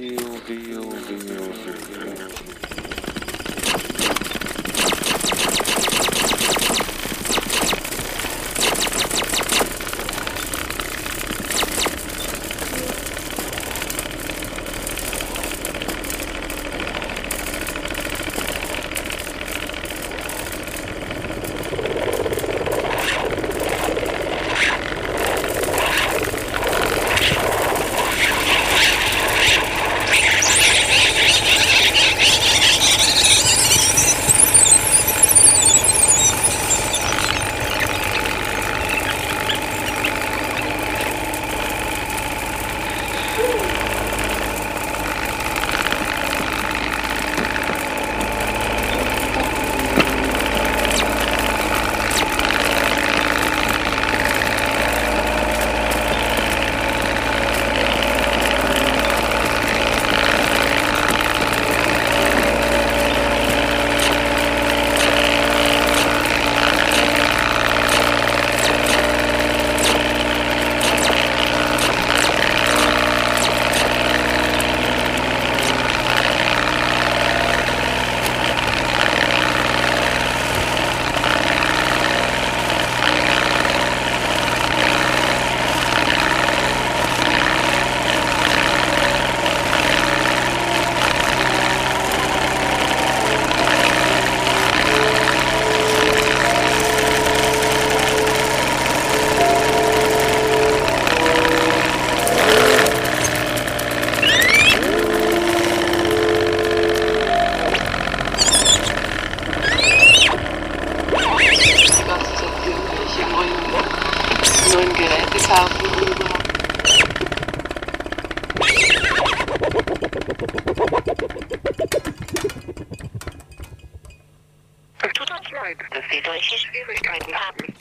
deal, deal, deal, deal. Es tut uns leid, dass Sie solche Schwierigkeiten haben.